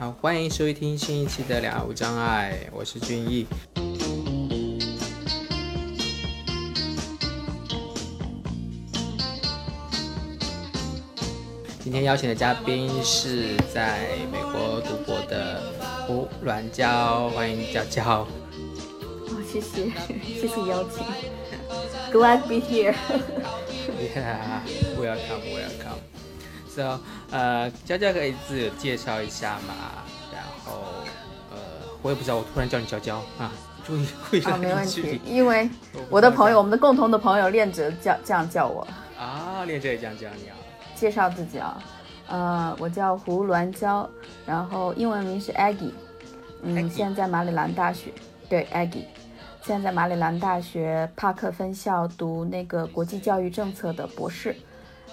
好，欢迎收听新一期的《两无障碍》，我是俊逸。今天邀请的嘉宾是在美国读博的胡软娇，欢迎娇娇。哦，谢谢，谢谢邀请。Glad to be here. Yeah, welcome, welcome. So, 呃，娇娇可以自我介绍一下嘛？然后，呃，我也不知道，我突然叫你娇娇啊，注意 注意啊，没问题，因为我的朋友，我们的共同的朋友练哲叫这样叫我。啊，练哲也这样叫你啊。介绍自己啊，呃，我叫胡鸾娇，然后英文名是 Aggie，嗯，现在马里兰大学，对，Aggie，现在在马里兰大学帕克分校读那个国际教育政策的博士，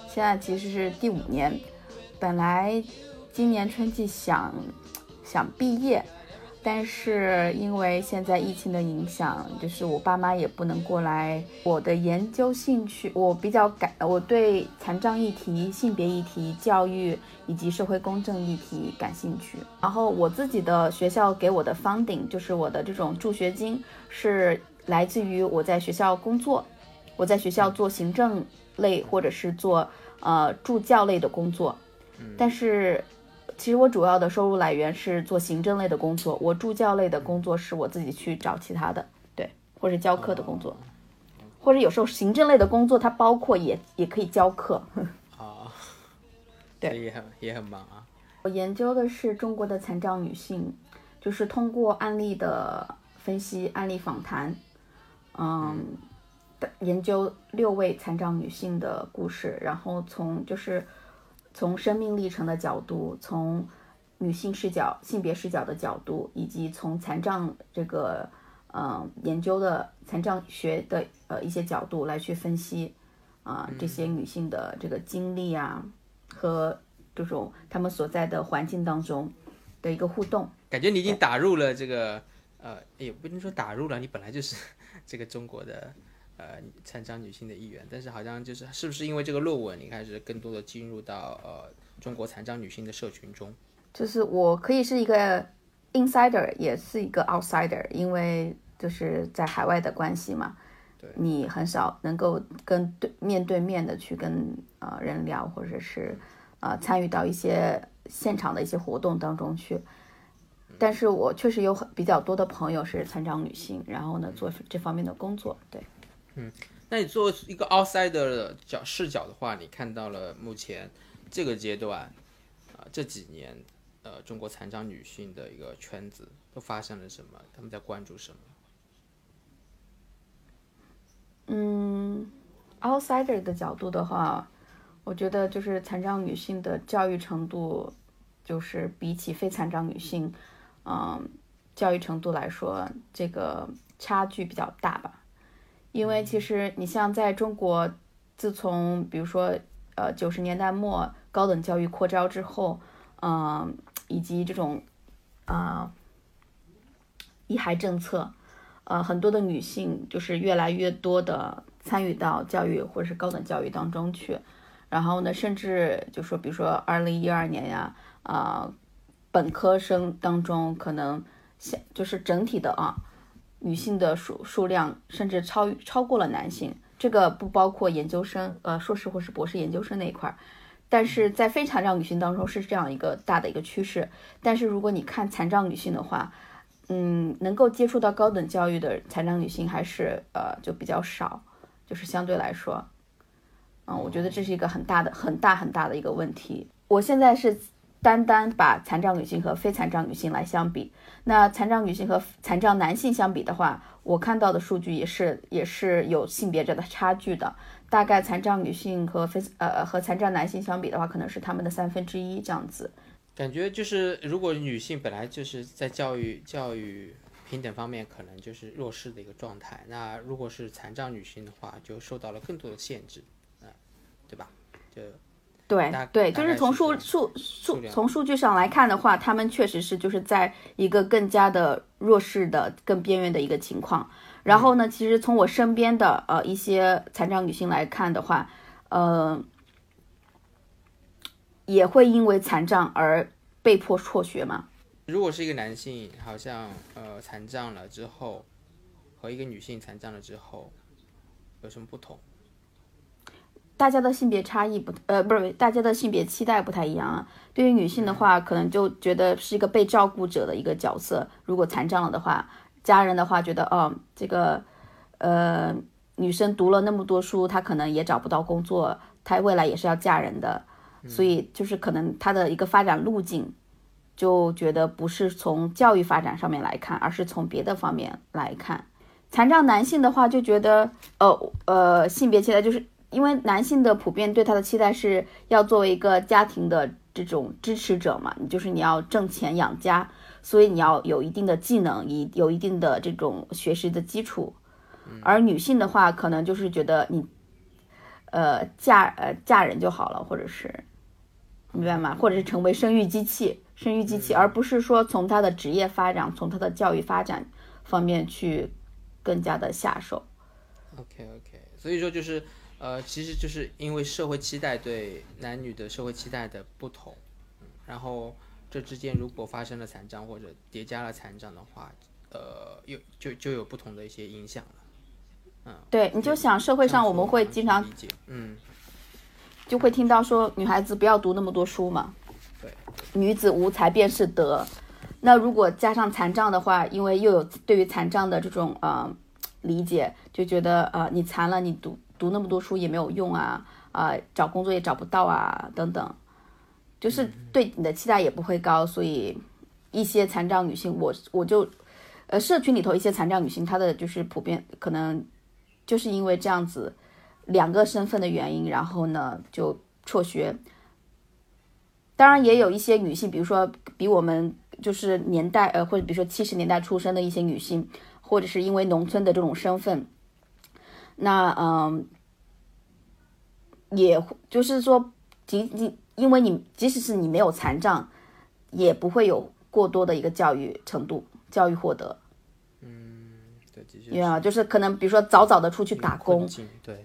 现在其实是第五年，本来今年春季想想毕业。但是因为现在疫情的影响，就是我爸妈也不能过来。我的研究兴趣，我比较感，我对残障议题、性别议题、教育以及社会公正议题感兴趣。然后我自己的学校给我的 funding，就是我的这种助学金，是来自于我在学校工作，我在学校做行政类或者是做呃助教类的工作，但是。其实我主要的收入来源是做行政类的工作，我助教类的工作是我自己去找其他的，对，或者教课的工作，或者有时候行政类的工作它包括也也可以教课。啊，对，也很也很忙啊。我研究的是中国的残障女性，就是通过案例的分析、案例访谈，嗯，研究六位残障女性的故事，然后从就是。从生命历程的角度，从女性视角、性别视角的角度，以及从残障这个嗯研究的残障学的呃一些角度来去分析啊这些女性的这个经历啊和这种她们所在的环境当中的一个互动。感觉你已经打入了这个呃，也不能说打入了，你本来就是这个中国的。呃，残障女性的一员，但是好像就是是不是因为这个论文，你开始更多的进入到呃中国残障女性的社群中？就是我可以是一个 insider，也是一个 outsider，因为就是在海外的关系嘛，对，你很少能够跟对面对面的去跟呃人聊，或者是呃参与到一些现场的一些活动当中去。但是我确实有很比较多的朋友是残障女性，然后呢做这方面的工作，对。嗯，那你作为一个 outsider 的角视角的话，你看到了目前这个阶段啊这几年呃中国残障女性的一个圈子都发生了什么？他们在关注什么？嗯，outsider 的角度的话，我觉得就是残障女性的教育程度，就是比起非残障女性，嗯，教育程度来说，这个差距比较大吧。因为其实你像在中国，自从比如说呃九十年代末高等教育扩招之后，嗯，以及这种啊一孩政策，呃很多的女性就是越来越多的参与到教育或者是高等教育当中去，然后呢，甚至就说比如说二零一二年呀，啊本科生当中可能像就是整体的啊。女性的数数量甚至超超过了男性，这个不包括研究生，呃，硕士或是博士研究生那一块儿。但是在非残障女性当中是这样一个大的一个趋势。但是如果你看残障女性的话，嗯，能够接触到高等教育的残障女性还是呃就比较少，就是相对来说，嗯，我觉得这是一个很大的、很大很大的一个问题。我现在是。单单把残障女性和非残障女性来相比，那残障女性和残障男性相比的话，我看到的数据也是也是有性别这的差距的。大概残障女性和非呃和残障男性相比的话，可能是他们的三分之一这样子。感觉就是如果女性本来就是在教育教育平等方面可能就是弱势的一个状态，那如果是残障女性的话，就受到了更多的限制，嗯，对吧？就。对对，就是从数数数从数据上来看的话，他们确实是就是在一个更加的弱势的、更边缘的一个情况。然后呢，其实从我身边的呃一些残障女性来看的话，呃，也会因为残障而被迫辍学嘛。如果是一个男性，好像呃残障了之后，和一个女性残障了之后，有什么不同？大家的性别差异不，呃，不是，大家的性别期待不太一样啊。对于女性的话，可能就觉得是一个被照顾者的一个角色。如果残障了的话，家人的话觉得，哦，这个，呃，女生读了那么多书，她可能也找不到工作，她未来也是要嫁人的，所以就是可能她的一个发展路径，就觉得不是从教育发展上面来看，而是从别的方面来看。残障男性的话就觉得，呃呃，性别期待就是。因为男性的普遍对他的期待是要作为一个家庭的这种支持者嘛，你就是你要挣钱养家，所以你要有一定的技能，以有一定的这种学识的基础。而女性的话，可能就是觉得你，呃，嫁呃嫁人就好了，或者是，明白吗？或者是成为生育机器，生育机器，而不是说从他的职业发展、从他的教育发展方面去更加的下手。OK OK，所以说就是。呃，其实就是因为社会期待对男女的社会期待的不同，然后这之间如果发生了残障或者叠加了残障的话，呃，又就就有不同的一些影响了。嗯，对，你就想社会上我们会经常，嗯，就会听到说女孩子不要读那么多书嘛，对，女子无才便是德。那如果加上残障的话，因为又有对于残障的这种呃理解，就觉得呃你残了你读。读那么多书也没有用啊啊，找工作也找不到啊，等等，就是对你的期待也不会高，所以一些残障女性，我我就，呃，社群里头一些残障女性，她的就是普遍可能就是因为这样子两个身份的原因，然后呢就辍学。当然也有一些女性，比如说比我们就是年代呃，或者比如说七十年代出生的一些女性，或者是因为农村的这种身份。那嗯，也就是说，即即因为你即使是你没有残障，也不会有过多的一个教育程度、教育获得。嗯，对，对啊，就是可能比如说早早的出去打工。对。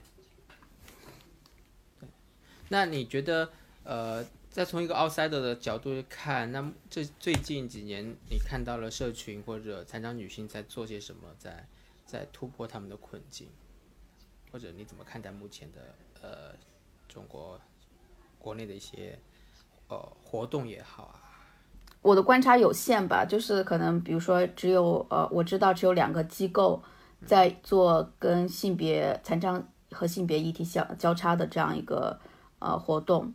那你觉得呃，再从一个 outsider 的角度看，那这最近几年你看到了社群或者残障女性在做些什么，在在突破他们的困境？或者你怎么看待目前的呃中国国内的一些呃活动也好啊？我的观察有限吧，就是可能比如说只有呃我知道只有两个机构在做跟性别残障和性别议题相交叉的这样一个呃活动，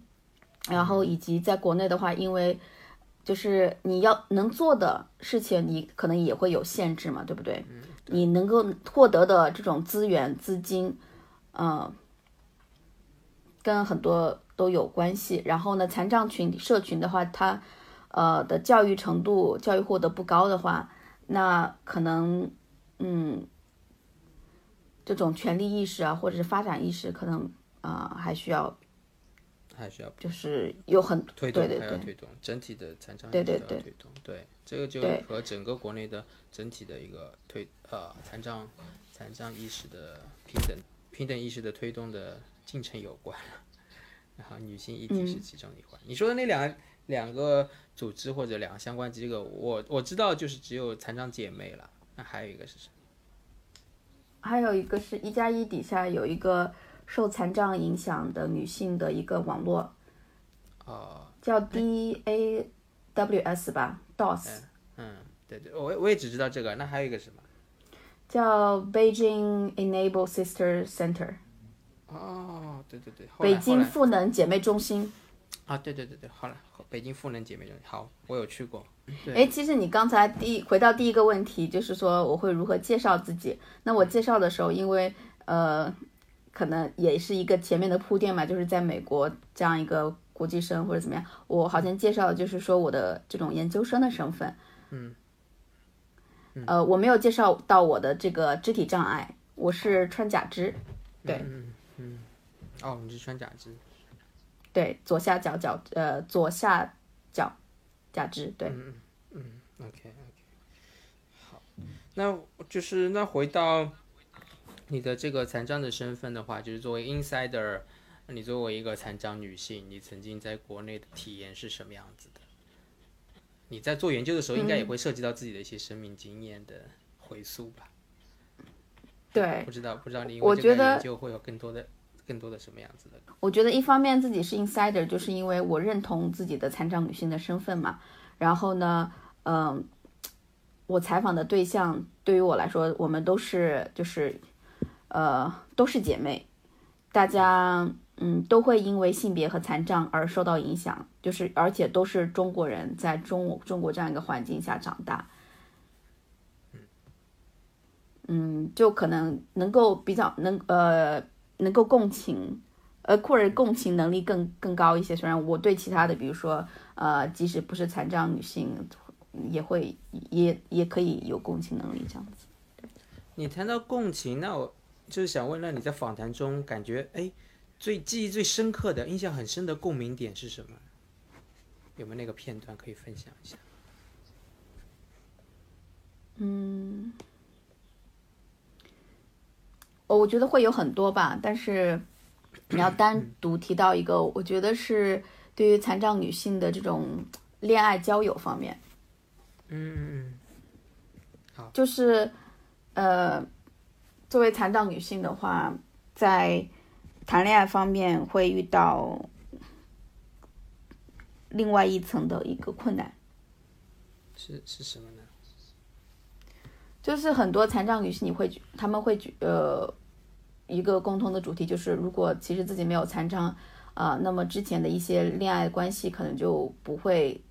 然后以及在国内的话，因为就是你要能做的事情，你可能也会有限制嘛，对不对？你能够获得的这种资源资金。嗯，跟很多都有关系。然后呢，残障群社群的话，他呃的教育程度、教育获得不高的话，那可能嗯，这种权利意识啊，或者是发展意识，可能啊还需要，还需要就是有很推动，还要推动整体的残障对对对推动，对这个就和整个国内的整体的一个推呃残障残障意识的平等。平等意识的推动的进程有关，然后女性议题是其中一环。你说的那两两个组织或者两个相关机构，我我知道就是只有残障姐妹了。那还有一个是什么？还有一个是一加一底下有一个受残障影响的女性的一个网络，哦，叫 D A W S 吧，DOS。嗯，对对，我我也只知道这个。那还有一个什么？叫 Beijing Enable Sister Center。哦，对对对，北京赋能姐妹中心。啊，对对对对，好了，北京赋能姐妹中心，好，我有去过。哎，其实你刚才第回到第一个问题，就是说我会如何介绍自己？那我介绍的时候，因为呃，可能也是一个前面的铺垫嘛，就是在美国这样一个国际生或者怎么样，我好像介绍的就是说我的这种研究生的身份。嗯。呃，我没有介绍到我的这个肢体障碍，我是穿假肢，对，嗯嗯，哦，你是穿假肢，对，左下角脚，呃，左下角假肢，对，嗯嗯，OK OK，好，那就是那回到你的这个残障的身份的话，就是作为 insider，你作为一个残障女性，你曾经在国内的体验是什么样子的？你在做研究的时候，应该也会涉及到自己的一些生命经验的回溯吧？对，不知道不知道你因我觉得研究会有更多的更多的什么样子的？我觉得一方面自己是 insider，就是因为我认同自己的残障女性的身份嘛。然后呢，嗯、我采访的对象对于我来说，我们都是就是呃都是姐妹，大家嗯都会因为性别和残障而受到影响，就是而且都是中国人，在中中国这样一个环境下长大。嗯，就可能能够比较能呃能够共情，呃或者共情能力更更高一些。虽然我对其他的，比如说呃，即使不是残障女性，也会也也可以有共情能力这样子。你谈到共情，那我就是想问，那你在访谈中感觉哎，最记忆最深刻的、印象很深的共鸣点是什么？有没有那个片段可以分享一下？嗯我我觉得会有很多吧，但是你要单独提到一个，我觉得是对于残障女性的这种恋爱交友方面，嗯嗯就是呃，作为残障女性的话，在谈恋爱方面会遇到另外一层的一个困难。是是什么呢？就是很多残障女性，你会觉他们会觉呃一个共通的主题就是，如果其实自己没有残障啊、那么之前的一些恋爱关系可能就不会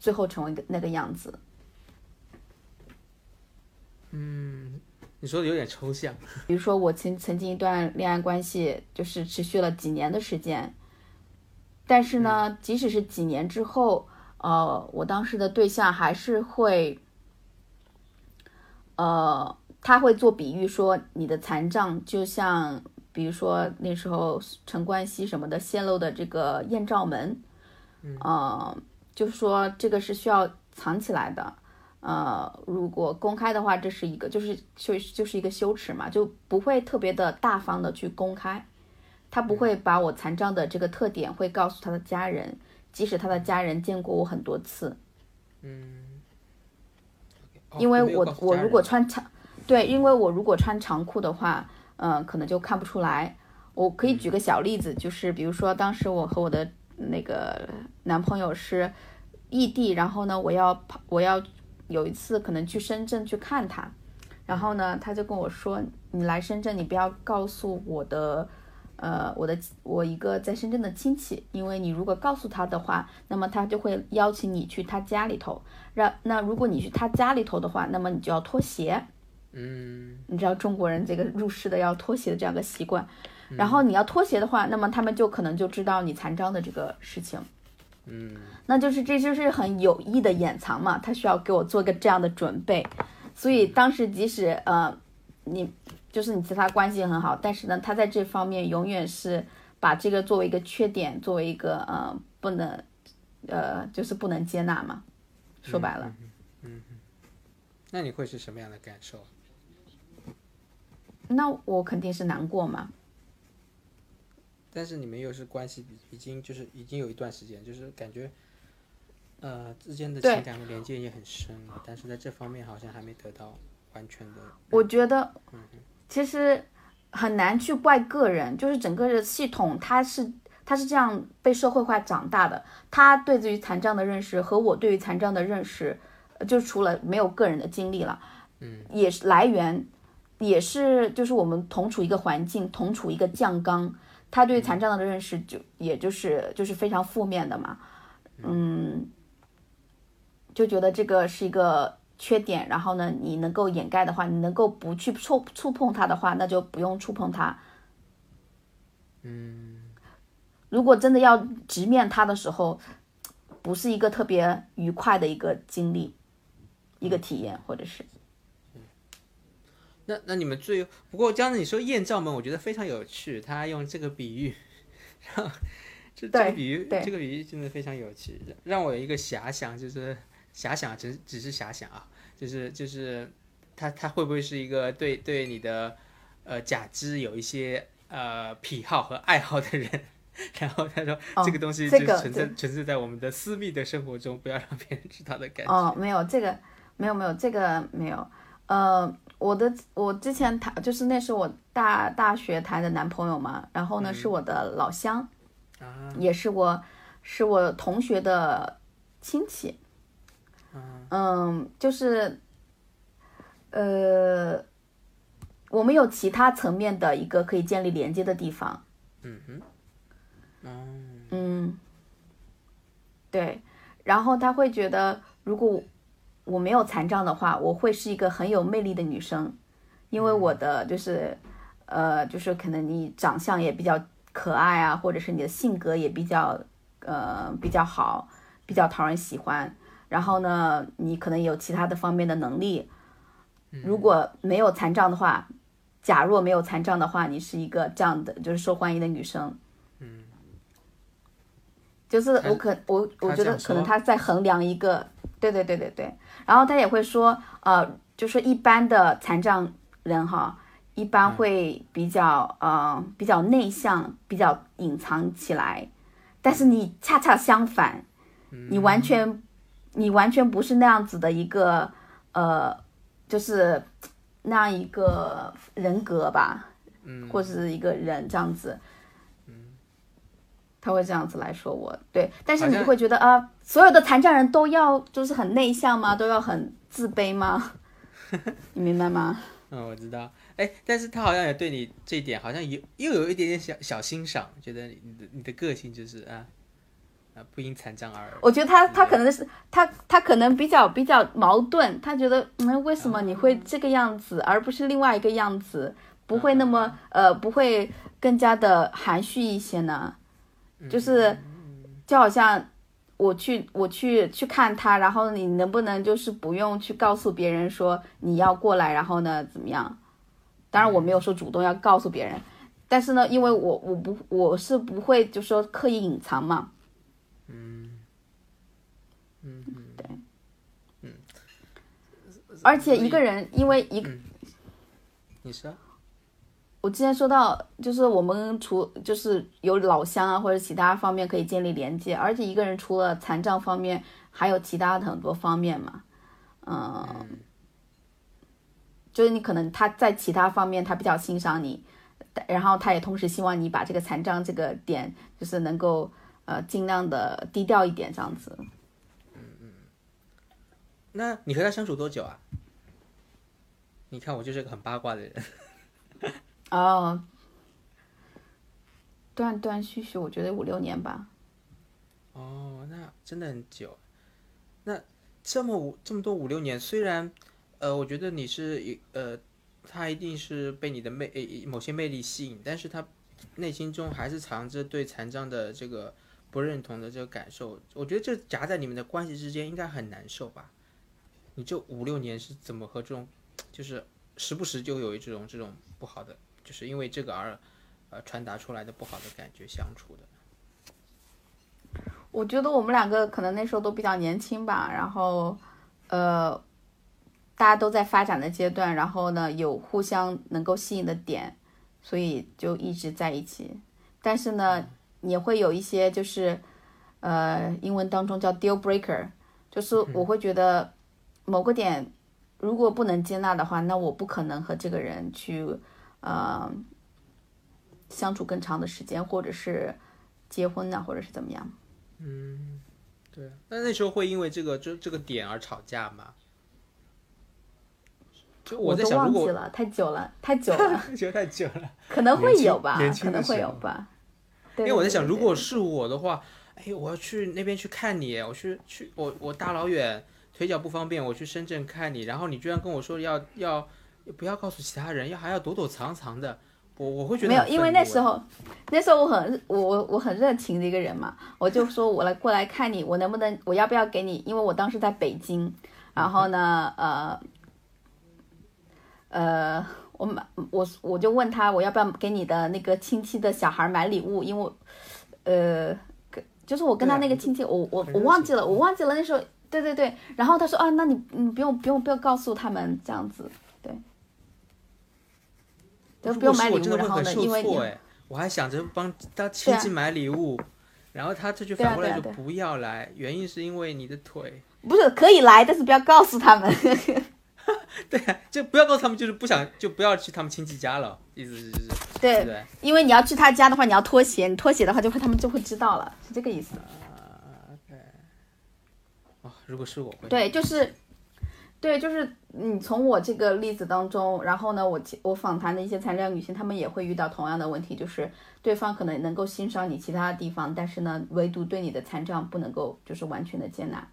最后成为那个样子。你说的有点抽象。比如说我曾曾经一段恋爱关系，就是持续了几年的时间，但是呢，即使是几年之后，呃，我当时的对象还是会，呃，他会做比喻说你的残障就像，比如说那时候陈冠希什么的泄露的这个艳照门，嗯、呃，就说这个是需要藏起来的。呃，如果公开的话，这是一个就是就就是一个羞耻嘛，就不会特别的大方的去公开，他不会把我残障的这个特点会告诉他的家人，即使他的家人见过我很多次，嗯。因为我我如果穿长，对，因为我如果穿长裤的话，嗯、可能就看不出来。我可以举个小例子，就是比如说当时我和我的那个男朋友是异地，然后呢，我要跑，我要有一次可能去深圳去看他，然后呢，他就跟我说，你来深圳，你不要告诉我的。呃，我的我一个在深圳的亲戚，因为你如果告诉他的话，那么他就会邀请你去他家里头。让那如果你去他家里头的话，那么你就要脱鞋。嗯你知道中国人这个入室的要脱鞋的这样的习惯，然后你要脱鞋的话，那么他们就可能就知道你残障的这个事情，嗯那就是这就是很有意的掩藏嘛，他需要给我做个这样的准备，所以当时即使呃你就是你其他关系很好，但是呢，他在这方面永远是把这个作为一个缺点，作为一个呃不能呃就是不能接纳嘛，说白了。嗯那你会是什么样的感受？那我肯定是难过嘛，但是你们又是关系比已经就是已经有一段时间，就是感觉呃之间的情感和连接也很深了，但是在这方面好像还没得到完全的。我觉得嗯其实很难去怪个人，就是整个的系统它是它是这样被社会化长大的，他对于残障的认识和我对于残障的认识，呃就除了没有个人的经历了，嗯，也是来源，也是就是我们同处一个环境，同处一个酱缸，他对残障的认识就也就是就是非常负面的嘛，嗯，就觉得这个是一个缺点，然后呢，你能够掩盖的话，你能够不去触触碰它的话，那就不用触碰它。嗯，如果真的要直面它的时候，不是一个特别愉快的一个经历，一个体验，或者是那那你们最不过刚才你说艳照门，我觉得非常有趣，他用这个比喻，让这这个比喻这个比喻真的非常有趣，让我有一个遐想，就是遐想只只是遐想啊，就是就是他他会不会是一个对对你的呃假肢有一些呃癖好和爱好的人？然后他说、哦这个东西就存在、存在在我们的私密的生活中，不要让别人知道的感觉。哦，没有这个，没有没有这个没有。呃，我的我之前谈就是那是我大大学谈的男朋友嘛，然后呢、是我的老乡，啊，也是我是我同学的亲戚。嗯，就是呃，我们有其他层面的一个可以建立连接的地方。嗯哼，哦，嗯，对，然后他会觉得，如果我没有残障的话，我会是一个很有魅力的女生，因为我的就是，呃，就是可能你长相也比较可爱啊，或者是你的性格也比较，呃，比较好，比较讨人喜欢。然后呢，你可能有其他的方面的能力。如果没有残障的话，假若没有残障的话，你是一个这样的，就是受欢迎的女生。就是我可我我觉得可能他在衡量一个，对对对对对，然后他也会说，呃，就说一般的残障人哈，一般会比较呃比较内向，比较隐藏起来，但是你恰恰相反，你完全你完全不是那样子的一个呃，就是那样一个人格吧，嗯，或者是一个人这样子。他会这样子来说我，对，但是你会觉得啊，所有的残障人都要就是很内向吗？都要很自卑吗？你明白吗？嗯，我知道。哎，但是他好像也对你这一点好像有又有一点点小小欣赏，觉得你的你的个性就是啊啊不因残障而我觉得他他可能是他他可能比较比较矛盾，他觉得嗯，为什么你会这个样子，而不是另外一个样子，不会那么呃，不会更加的含蓄一些呢？就是就好像我去我去去看他，然后你能不能就是不用去告诉别人说你要过来，然后呢怎么样？当然我没有说主动要告诉别人，但是呢，因为我我不我是不会就说刻意隐藏嘛，嗯。嗯对，嗯。而且一个人因为一个你说我之前说到，就是我们除就是有老乡啊，或者其他方面可以建立连接，而且一个人除了残障方面，还有其他的很多方面嘛，嗯，就是你可能他在其他方面他比较欣赏你，然后他也同时希望你把这个残障这个点，就是能够呃尽量的低调一点这样子。嗯嗯那你和他相处多久啊？你看我就是个很八卦的人。哦，断断续续，我觉得五六年吧。哦，那真的很久。那这么五这么多五六年，虽然呃，我觉得你是一呃，他一定是被你的魅呃某些魅力吸引，但是他内心中还是藏着对残障的这个不认同的这个感受。我觉得这夹在你们的关系之间应该很难受吧？你这五六年是怎么和这种就是时不时就有这种这种不好的，就是因为这个而呃传达出来的不好的感觉相处的？我觉得我们两个可能那时候都比较年轻吧，然后，呃，大家都在发展的阶段，然后呢有互相能够吸引的点，所以就一直在一起。但是呢，也会有一些就是，呃，英文当中叫 deal breaker，就是我会觉得某个点如果不能接纳的话，那我不可能和这个人去，呃，相处更长的时间，或者是结婚呐、或者是怎么样。嗯对，那那时候会因为这个这这个点而吵架吗？就我在想，如果太久了，太久了，觉 得太久了，可能会有吧，可能会有吧。因为我在想，如果是我的话，哎，我要去那边去看你，我去去我我大老远腿脚不方便，我去深圳看你，然后你居然跟我说要要不要告诉其他人，要还要躲躲藏藏的，我我会觉得没有，因为那时候那时候我很我我我很热情的一个人嘛，我就说我来过来看你，我能不能我要不要给你？因为我当时在北京，然后呢，呃呃，我买我我就问他我要不要给你的那个亲戚的小孩买礼物，因为我呃就是我跟他那个亲戚，我我我忘记了，我忘记了那时候。对对对，然后他说啊，那你你不用不用不用告诉他们这样子，不用买礼物，真的会很然后呢，因为你受挫哎，我还想着帮他亲戚买礼物，然后他这就反过来说对啊对啊不要来，原因是因为你的腿。不是可以来，但是不要告诉他们。对啊，就不要告诉他们，就是不想就不要去他们亲戚家了，意思是就是对对，对？因为你要去他家的话，你要脱鞋，你脱鞋的话就会他们就会知道了，是这个意思。哦，如果是我会，对，就是，对，就是你从我这个例子当中，然后呢，我我访谈的一些残障女性，她们也会遇到同样的问题，就是对方可能能够欣赏你其他的地方，但是呢，唯独对你的残障不能够就是完全的接纳。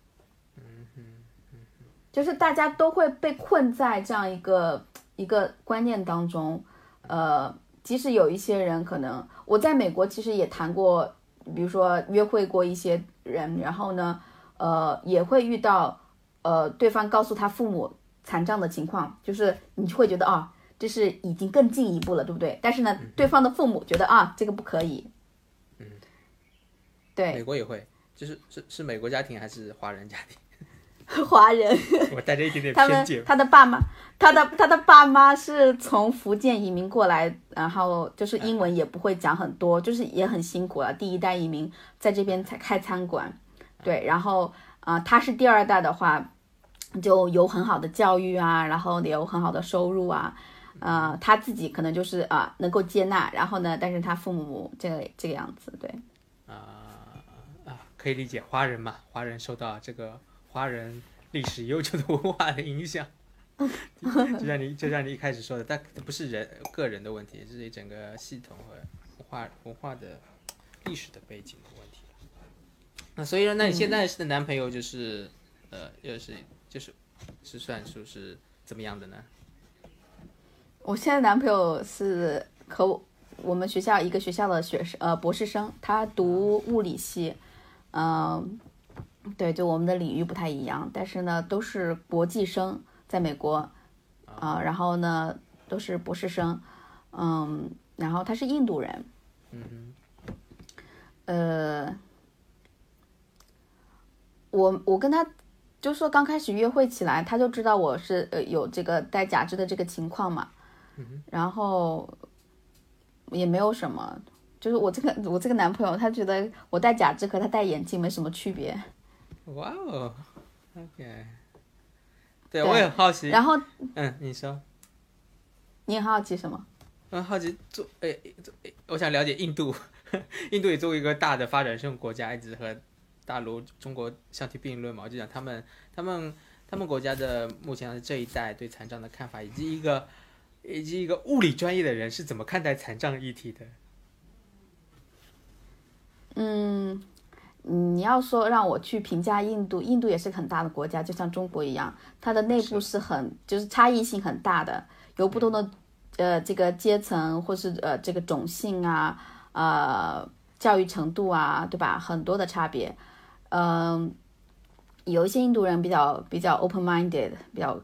就是大家都会被困在这样一个一个观念当中，呃，即使有一些人可能我在美国其实也谈过，比如说约会过一些人，然后呢，呃，也会遇到呃对方告诉他父母残障的情况，就是你会觉得啊，这是已经更进一步了，对不对？但是呢，对方的父母觉得啊，这个不可以，嗯，对，美国也会，就是是是美国家庭还是华人家庭？华人。我带着一点点他们偏见。他的爸妈，他的他的爸妈是从福建移民过来，然后就是英文也不会讲很多，就是也很辛苦了。第一代移民在这边才开餐馆，对，然后啊、呃他是第二代的话，就有很好的教育啊，然后有很好的收入啊，呃，他自己可能就是啊、能够接纳，然后呢，但是他父母这个这个样子，对，啊啊，可以理解，华人嘛，华人受到这个华人历史悠久的文化的影响，就像你就像你一开始说的，但不是人个人的问题，这是一整个系统和文化文化的历史的背景的问题。那所以说，那你现在的男朋友就是、呃，又是就是是算数是怎么样的呢？我现在男朋友是和我我们学校一个学校的学生，呃，博士生，他读物理系，嗯、对，就我们的领域不太一样，但是呢，都是国际生，在美国，啊、然后呢，都是博士生，嗯，然后他是印度人，嗯呃，我我跟他就说刚开始约会起来，他就知道我是呃有这个戴假肢的这个情况嘛，然后也没有什么，就是我这个我这个男朋友，他觉得我戴假肢和他戴眼镜没什么区别。哇哦，OK，对对我也很好奇，然后嗯，你说。你很好奇什么？嗯，好奇做诶、做诶我想了解印度，印度也作为一个大的发展中国家，一直和大陆中国相提并论嘛。我就讲他们他们他们国家的目前的这一代对残障的看法，以及一个以及一个物理专业的人是怎么看待残障议题的。嗯，你要说让我去评价印度，印度也是很大的国家，就像中国一样，它的内部是很就是差异性很大的，有不同的呃这个阶层或是呃这个种姓啊，呃教育程度啊，对吧？很多的差别。嗯，有一些印度人比较比较 open minded，比较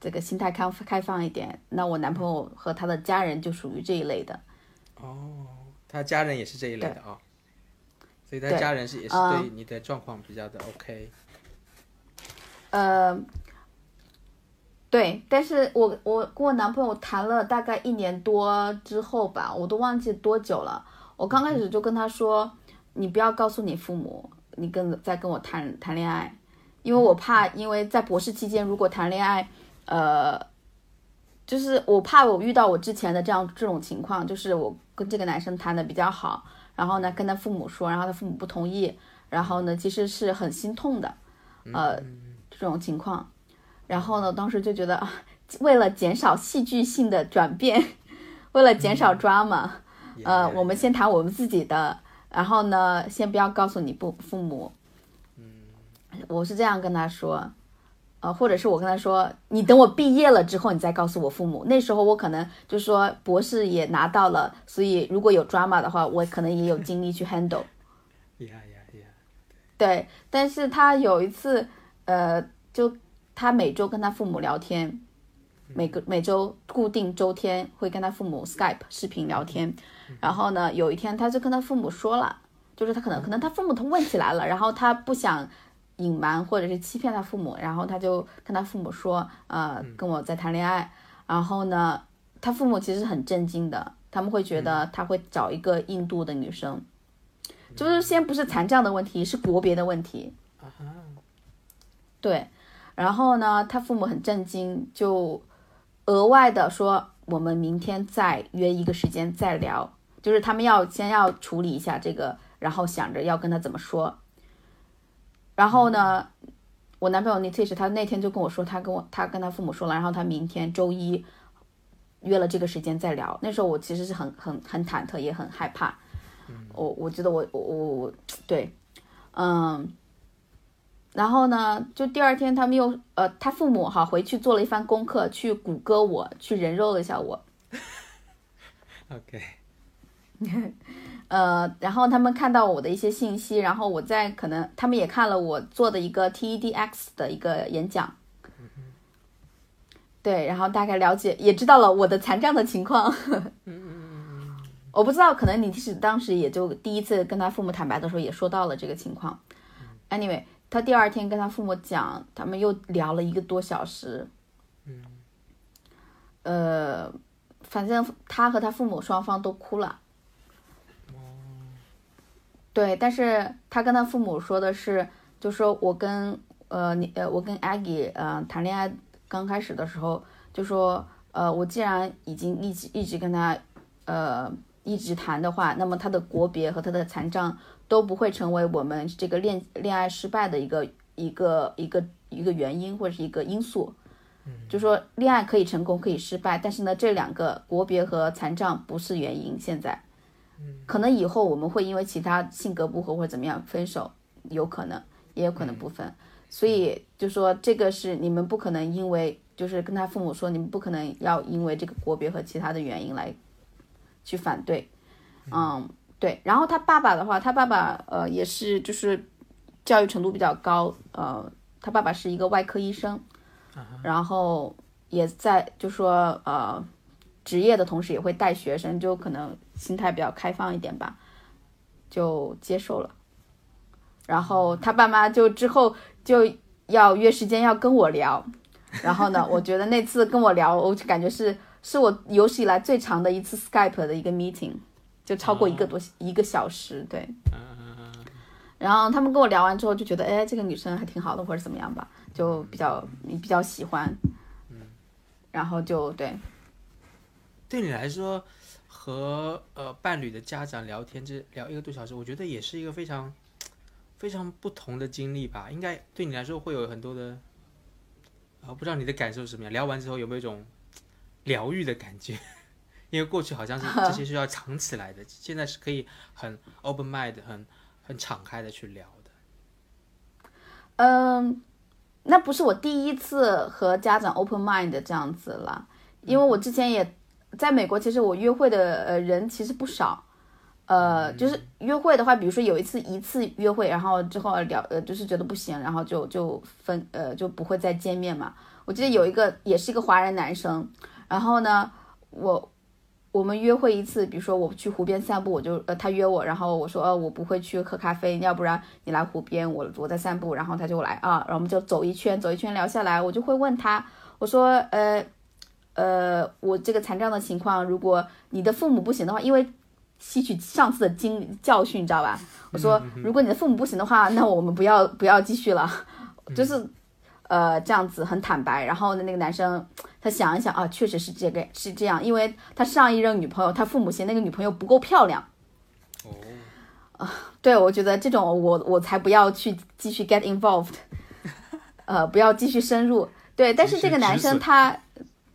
这个心态开开放一点。那我男朋友和他的家人就属于这一类的。哦他家人也是这一类的哦，所以他家人是也是嗯对你的状况比较的 OK。呃，对，但是我我跟我男朋友谈了大概一年多之后吧，我都忘记多久了。我刚开始就跟他说，你不要告诉你父母，你跟在跟我谈谈恋爱，因为我怕，因为在博士期间如果谈恋爱，呃，就是我怕我遇到我之前的这样这种情况，就是我跟这个男生谈的比较好，然后呢跟他父母说，然后他父母不同意，然后呢其实是很心痛的，呃，这种情况。然后呢，当时就觉得啊，为了减少戏剧性的转变，为了减少 drama，、呃，我们先谈我们自己的，然后呢，先不要告诉你父父母。我是这样跟他说，呃，或者是我跟他说，你等我毕业了之后，你再告诉我父母。那时候我可能就是说博士也拿到了，所以如果有 drama 的话，我可能也有精力去 handle。呀呀呀，对，但是他有一次，呃，就他每周跟他父母聊天，每个每周固定周天会跟他父母 Skype 视频聊天，然后呢，有一天他就跟他父母说了，就是他可能可能他父母他问起来了，然后他不想隐瞒或者是欺骗他父母，然后他就跟他父母说，呃，跟我在谈恋爱，然后呢，他父母其实很震惊的，他们会觉得他会找一个印度的女生，就是先不是残障的问题，是国别的问题。对，然后呢，他父母很震惊，就额外的说，我们明天再约一个时间再聊，就是他们要先要处理一下这个，然后想着要跟他怎么说。然后呢，我男朋友 Nitish 他那天就跟我说，他跟我他跟他父母说了，然后他明天周一约了这个时间再聊。那时候我其实是很很很忐忑，也很害怕。我我觉得我我我我对，嗯。然后呢，就第二天他们又呃，他父母哈回去做了一番功课，去谷歌我，去人肉了一下我。OK，呃，然后他们看到我的一些信息，然后我在可能他们也看了我做的一个 TEDx 的一个演讲，对，然后大概了解也知道了我的残障的情况。我不知道，可能你其实当时也就第一次跟他父母坦白的时候也说到了这个情况。Anyway，他第二天跟他父母讲，他们又聊了一个多小时。呃，反正他和他父母双方都哭了。对，但是他跟他父母说的是，就说我跟呃你呃我跟 Aggie 呃谈恋爱刚开始的时候，就说呃我既然已经一直一直跟他呃一直谈的话，那么他的国别和他的残障都不会成为我们这个恋恋爱失败的一个一个一个一个原因或者是一个因素。就说恋爱可以成功可以失败，但是呢这两个国别和残障不是原因。现在。可能以后我们会因为其他性格不合或者怎么样分手，有可能，也有可能不分。所以就说这个是你们不可能因为就是跟他父母说，你们不可能要因为这个国别和其他的原因来去反对。嗯，对。然后他爸爸的话，他爸爸呃也是就是教育程度比较高，呃，他爸爸是一个外科医生，然后也在就说呃。职业的同时也会带学生，就可能心态比较开放一点吧，就接受了。然后他爸妈就之后就要约时间要跟我聊，然后呢，我觉得那次跟我聊，我就感觉是是我有史以来最长的一次 Skype 的一个 meeting，就超过一个多一个小时，对。然后他们跟我聊完之后就觉得，哎，这个女生还挺好的，或者怎么样吧，就比较比较喜欢。然后就对。对你来说，和呃伴侣的家长聊天，这聊一个多小时，我觉得也是一个非常非常不同的经历吧。应该对你来说会有很多的，啊，不知道你的感受是什么样？聊完之后有没有一种疗愈的感觉？因为过去好像是 这些是要藏起来的，现在是可以很 open mind、很很敞开的去聊的。嗯，那不是我第一次和家长 open mind 这样子了，因为我之前也。在美国，其实我约会的呃人其实不少，呃，就是约会的话，比如说有一次一次约会，然后之后聊呃就是觉得不行，然后就就分呃就不会再见面嘛。我记得有一个也是一个华人男生，然后呢，我我们约会一次，比如说我去湖边散步，我就呃他约我，然后我说呃我不会去喝咖啡，要不然你来湖边，我我在散步，然后他就来啊，然后我们就走一圈，走一圈聊下来，我就会问他，我说呃。呃，我这个残障的情况，如果你的父母不行的话，因为吸取上次的经教训，你知道吧？我说，如果你的父母不行的话，那我们不要不要继续了，就是呃这样子很坦白。然后呢，那个男生他想一想啊，确实是这个是这样，因为他上一任女朋友他父母嫌那个女朋友不够漂亮。哦，啊，对，我觉得这种我我才不要去继续 get involved，呃，不要继续深入。对，但是这个男生他。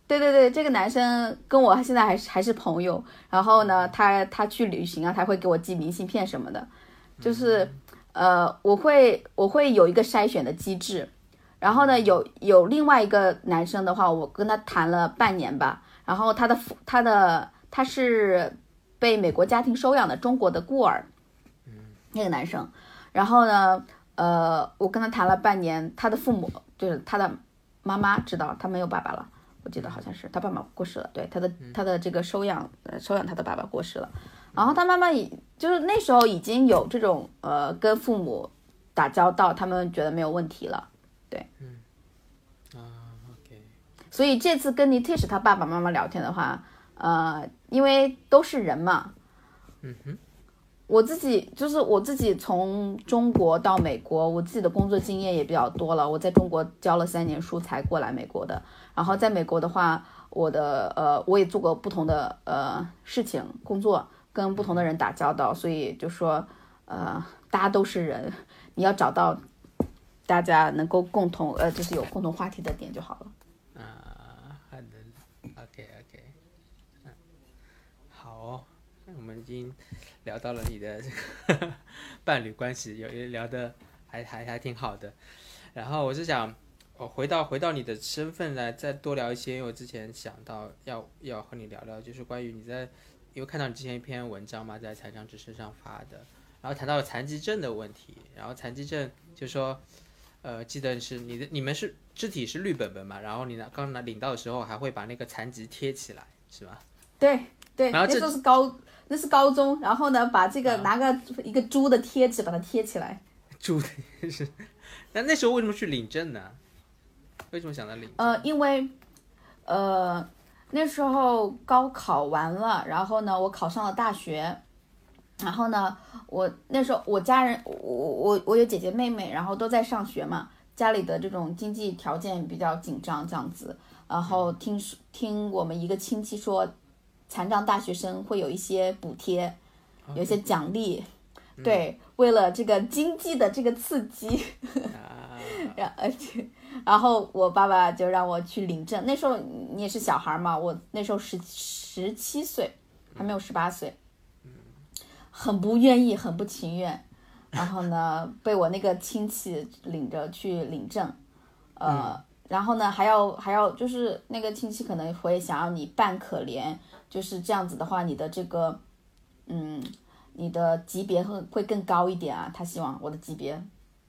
对对对，这个男生跟我现在还是还是朋友。然后呢，他他去旅行啊，他会给我寄明信片什么的。就是呃，我会我会有一个筛选的机制。然后呢，有有另外一个男生的话，我跟他谈了半年吧。然后他的父他的他是被美国家庭收养的中国的孤儿，那个男生。然后呢，呃，我跟他谈了半年，他的父母就是他的妈妈知道他没有爸爸了。我记得好像是他爸爸过世了，对他的他的这个收养呃收养他的爸爸过世了，然后他妈妈已就是那时候已经有这种呃跟父母打交道，他们觉得没有问题了，对，嗯，啊，OK，所以这次跟 Nitish 他爸爸妈妈聊天的话，呃，因为都是人嘛。嗯哼。我自己就是我自己从中国到美国，我自己的工作经验也比较多了。我在中国教了三年书才过来美国的。然后在美国的话，我的呃我也做过不同的呃事情工作，跟不同的人打交道，所以就说呃大家都是人，你要找到大家能够共同呃就是有共同话题的点就好了。啊，好的，OK OK，嗯，好，我们已经。聊到了你的这个伴侣关系，有聊的还还还挺好的。然后我是想，我回到回到你的身份来再多聊一些，因为我之前想到要要和你聊聊，就是关于你在，因为看到你之前一篇文章嘛，在财商之声上发的，然后谈到了残疾证的问题，然后残疾证就说，呃，记得是你的你们是肢体是绿本本嘛，然后你拿刚拿领到的时候还会把那个残疾贴起来，是吧？对对，然后这都是高。那是高中，然后呢，把这个拿个一个猪的贴纸把它贴起来。猪的贴纸，那那时候为什么去领证呢？为什么想到领？呃，因为，呃，那时候高考完了，然后呢，我考上了大学，然后呢，我那时候我家人，我我我有姐姐妹妹，然后都在上学嘛，家里的这种经济条件比较紧张，这样子，然后听说听我们一个亲戚说。残障大学生会有一些补贴，有一些奖励，对，为了这个经济的这个刺激，然而且，然后我爸爸就让我去领证。那时候你也是小孩嘛，我那时候十十七岁，还没有十八岁，很不愿意，很不情愿。然后呢，被我那个亲戚领着去领证，呃，然后呢，还要还要就是那个亲戚可能会想要你扮可怜。就是这样子的话，你的这个，嗯，你的级别会会更高一点啊。他希望我的级别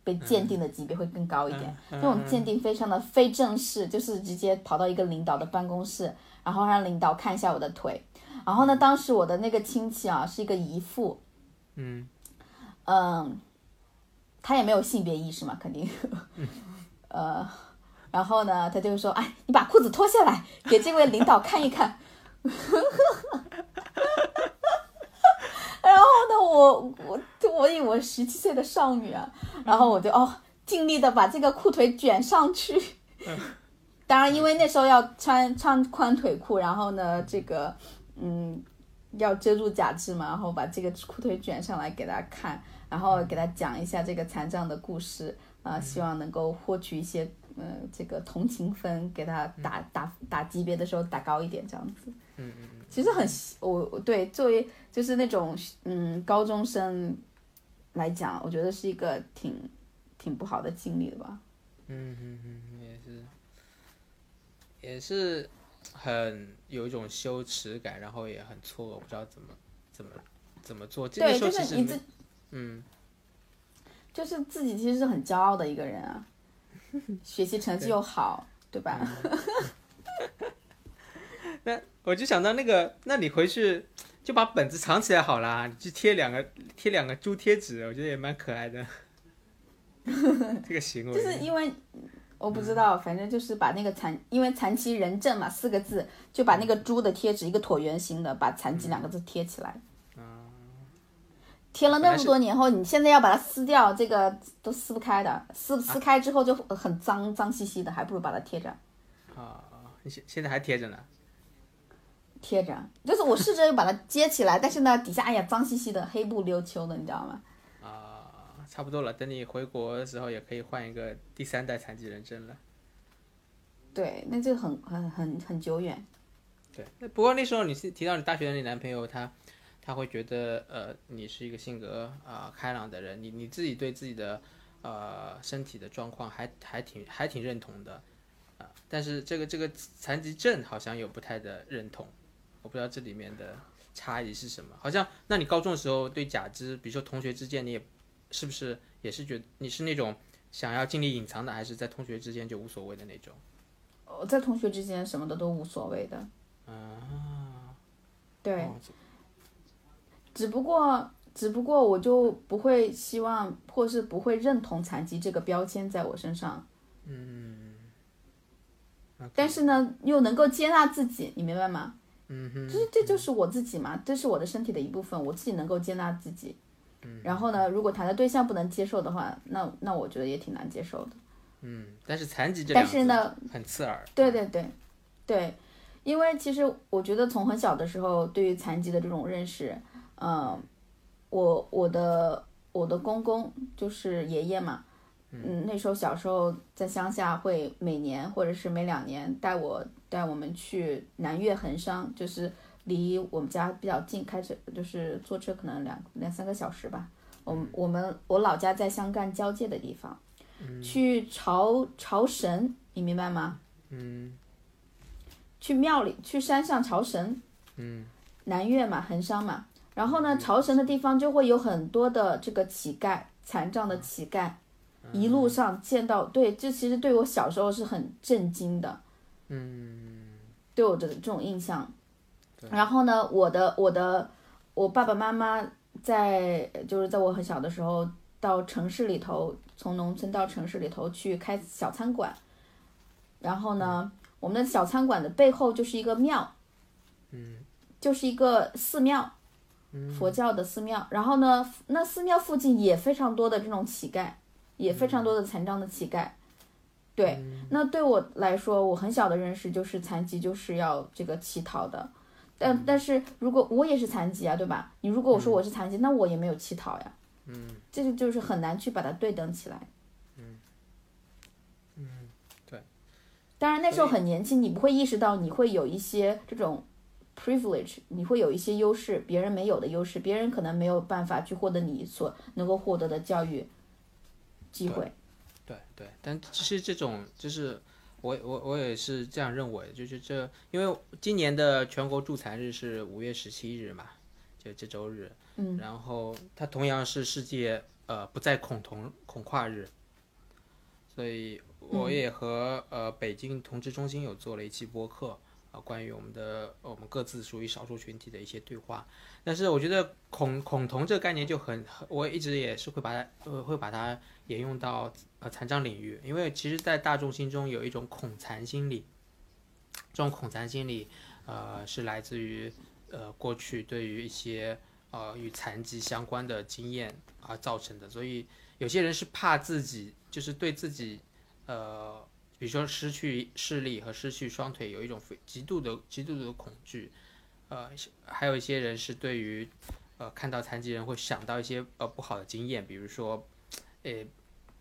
被鉴定的级别会更高一点。这种鉴定非常的非正式，就是直接跑到一个领导的办公室，然后让领导看一下我的腿。然后呢，当时我的那个亲戚啊是一个姨父，嗯，嗯，他也没有性别意识嘛，肯定，呃，然后呢，他就说：“哎，你把裤子脱下来，给这位领导看一看。”然后呢，我我我以为十七岁的少女啊，然后我就哦尽力的把这个裤腿卷上去。当然，因为那时候要穿穿宽腿裤，然后呢，这个嗯要遮住假肢嘛，然后把这个裤腿卷上来给他看，然后给他讲一下这个残障的故事啊，希望能够获取一些嗯这个同情分，给他打打打级别的时候打高一点这样子。嗯嗯其实很我对作为就是那种嗯高中生来讲，我觉得是一个挺挺不好的经历的吧。嗯嗯嗯，也是，也是很有一种羞耻感，然后也很错愕，不知道怎么怎么怎么做。对，就是你自嗯，就是自己其实是很骄傲的一个人啊，学习成绩又好，对吧？那我就想到那个，那你回去就把本子藏起来好啦，你去贴两个贴两个猪贴纸，我觉得也蛮可爱的。这个行为就是因为我不知道，反正就是把那个残，因为残疾人证嘛，四个字就把那个猪的贴纸一个椭圆形的，把残疾两个字贴起来。贴了那么多年后，你现在要把它撕掉，这个都撕不开的，撕撕开之后就很脏脏兮兮的，还不如把它贴着。啊，现现在还贴着呢？贴着，就是我试着把它接起来，但是呢，底下哎呀脏兮兮的，黑不溜秋的，你知道吗？啊，差不多了，等你回国的时候也可以换一个第三代残疾人证了。对，那就很很很很久远。对，不过那时候你是提到你大学的那男朋友，他他会觉得呃你是一个性格啊开朗的人，你你自己对自己的呃身体的状况还还挺还挺认同的啊，但是这个这个残疾证好像有不太的认同。我不知道这里面的差异是什么，好像那你高中的时候对假肢，比如说同学之间，你也是不是也是觉得你是那种想要尽力隐藏的，还是在同学之间就无所谓的那种？我在同学之间什么的都无所谓的。啊，对，只不过只不过我就不会希望或是不会认同残疾这个标签在我身上。嗯。但是呢，又能够接纳自己，你明白吗？嗯哼，就是这就是我自己嘛，这是我的身体的一部分，我自己能够接纳自己。然后呢，如果谈的对象不能接受的话，那那我觉得也挺难接受的。嗯，但是残疾这但是呢，很刺耳。对对对，对，因为其实我觉得从很小的时候对于残疾的这种认识，嗯、我我的我的公公就是爷爷嘛，嗯，那时候小时候在乡下会每年或者是每两年带我带我们去南岳衡山，就是离我们家比较近，开车就是坐车可能两两三个小时吧。我们我们我老家在湘赣交界的地方，去朝朝神，你明白吗？嗯。去庙里、去山上朝神，嗯。南岳嘛，衡山嘛。然后呢，朝神的地方就会有很多的这个乞丐，残障的乞丐，一路上见到，对，这其实对我小时候是很震惊的，嗯。对我的这种印象。然后呢，我的我的我爸爸妈妈在就是在我很小的时候到城市里头，从农村到城市里头去开小餐馆，然后呢，我们的小餐馆的背后就是一个庙，嗯就是一个寺庙，佛教的寺庙。然后呢，那寺庙附近也非常多的这种乞丐，也非常多的残障的乞丐。对，那对我来说，我很小的认识就是残疾就是要这个乞讨的。但但是如果我也是残疾啊，对吧？你如果我说我是残疾，那我也没有乞讨呀。嗯这个就是很难去把它对等起来。嗯，对。当然那时候很年轻，你不会意识到你会有一些这种 privilege，你会有一些优势，别人没有的优势，别人可能没有办法去获得你所能够获得的教育机会。对对，但其实这种就是我我我也是这样认为的，就是这因为今年的全国助残日是五月十七日嘛，就这周日，嗯，然后它同样是世界呃不再恐同恐跨日，所以我也和、呃北京同志中心有做了一期播客。啊，关于我们的我们各自属于少数群体的一些对话，但是我觉得恐恐同这个概念就很，很我一直也是会把它呃会把它沿用到呃残障领域，因为其实，在大众心中有一种恐残心理，这种恐残心理，呃，是来自于呃过去对于一些呃与残疾相关的经验而造成的，所以有些人是怕自己，就是对自己，呃，比如说失去视力和失去双腿有一种极度的极度的恐惧，呃，还有一些人是对于呃看到残疾人会想到一些呃不好的经验，比如说，呃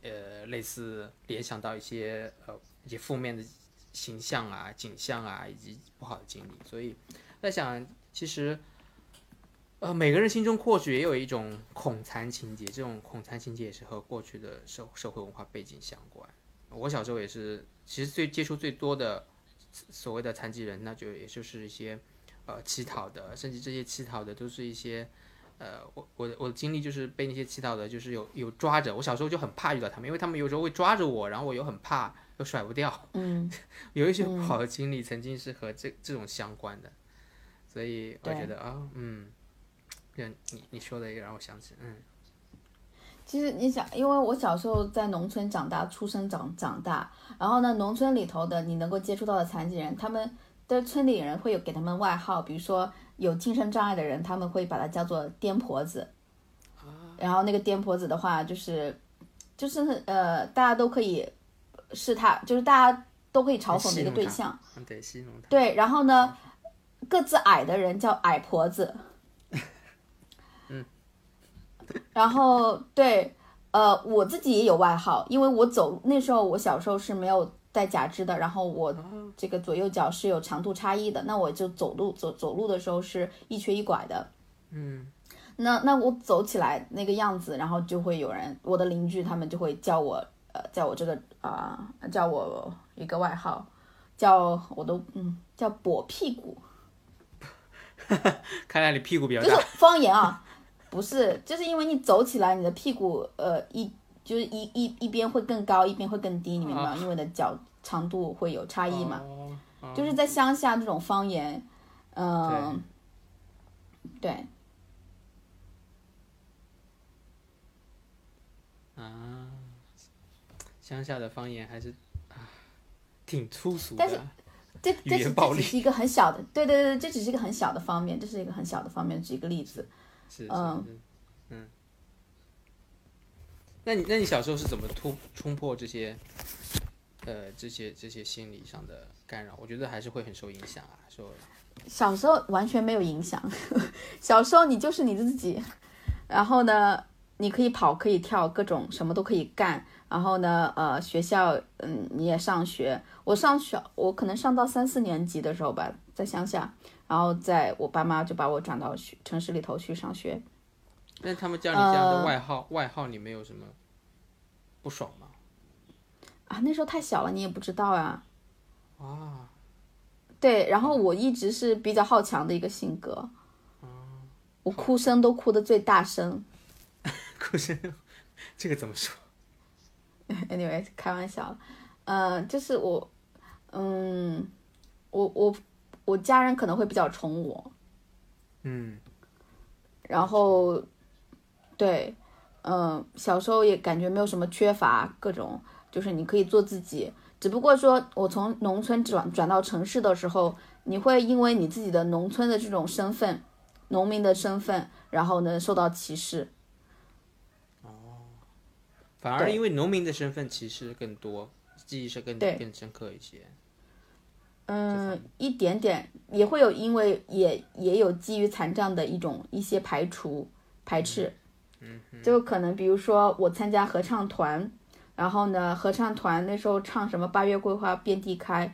呃类似联想到一些呃一些负面的形象啊、景象啊以及不好的经历，所以在想其实。呃，每个人心中或许也有一种恐残情节，这种恐残情节也是和过去的社社会文化背景相关。我小时候也是，其实最接触最多的所谓的残疾人，那就也就是一些呃乞讨的，甚至这些乞讨的都是一些呃，我我的我的经历就是被那些乞讨的，就是有有抓着我小时候就很怕遇到他们，因为他们有时候会抓着我，然后我又很怕又甩不掉，嗯，有一些不好的经历曾经是和这这种相关的，所以我觉得啊、嗯，对你你说的也让我想起，嗯其实你想，因为我小时候在农村长大，出生长长大，然后呢，农村里头的你能够接触到的残疾人，他们的村里人会有给他们外号，比如说有精神障碍的人，他们会把它叫做癫婆子。然后那个癫婆子的话，就是就是呃，大家都可以是他，就是大家都可以嘲讽的一个对象。嗯，对，对，然后呢，个子矮的人叫矮婆子。嗯。然后对，呃，我自己也有外号，因为我走那时候我小时候是没有带假肢的，然后我这个左右脚是有长度差异的，那我就走路走走路的时候是一瘸一拐的。嗯那那我走起来那个样子，然后就会有人，我的邻居他们就会叫我，呃，叫我这个啊、叫我一个外号，叫我都嗯叫跛屁股，看来你屁股比较就是大，方言啊，不是，就是因为你走起来，你的屁股呃一就是一一一边会更高，一边会更低，你明白吗？因为的脚长度会有差异嘛，就是在乡下这种方言，嗯、对，啊乡下的方言还是啊挺粗俗但是，这语这只是一个很小的，对对对，这只是一个很小的方面，这是一个很小的方面，举一个例子。嗯，嗯。那你那你小时候是怎么突冲破这些，呃，这些这些心理上的干扰？我觉得还是会很受影响啊。说小时候完全没有影响，小时候你就是你自己，然后呢，你可以跑，可以跳，各种什么都可以干。然后呢，呃，学校，嗯，你也上学。我上学，我可能上到三四年级的时候吧，在乡下，然后在我爸妈就把我转到学城市里头去上学。那他们叫你这样的呃外号，外号你没有什么不爽吗？啊，那时候太小了，你也不知道呀。啊，对，然后我一直是比较好强的一个性格，我哭声都哭得最大声。哭声，这个怎么说？anyway，开玩笑，呃，就是我，嗯，我我我家人可能会比较宠我，嗯，然后，对，嗯、小时候也感觉没有什么缺乏，各种就是你可以做自己，只不过说我从农村转转到城市的时候，你会因为你自己的农村的这种身份，农民的身份，然后呢受到歧视。哦反而因为农民的身份歧视更多，记忆是更更深刻一些。嗯，一点点也会有，因为也也有基于残障的一种一些排除排斥，嗯，就可能比如说我参加合唱团，然后呢，合唱团那时候唱什么八月桂花遍地开，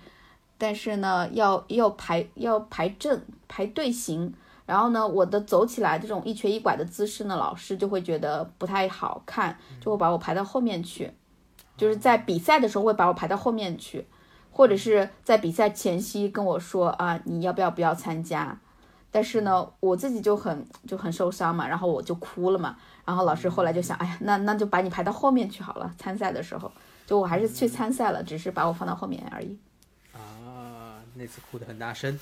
但是呢，要要排要排阵排队形，然后呢，我的走起来这种一瘸一拐的姿势呢，老师就会觉得不太好看，就会把我排到后面去，就是在比赛的时候会把我排到后面去。或者是在比赛前夕跟我说啊，你要不要不要参加？但是呢，我自己就很就很受伤嘛，然后我就哭了嘛。然后老师后来就想，哎呀，那那就把你排到后面去好了。参赛的时候，就我还是去参赛了，只是把我放到后面而已。啊，那次哭得很大声。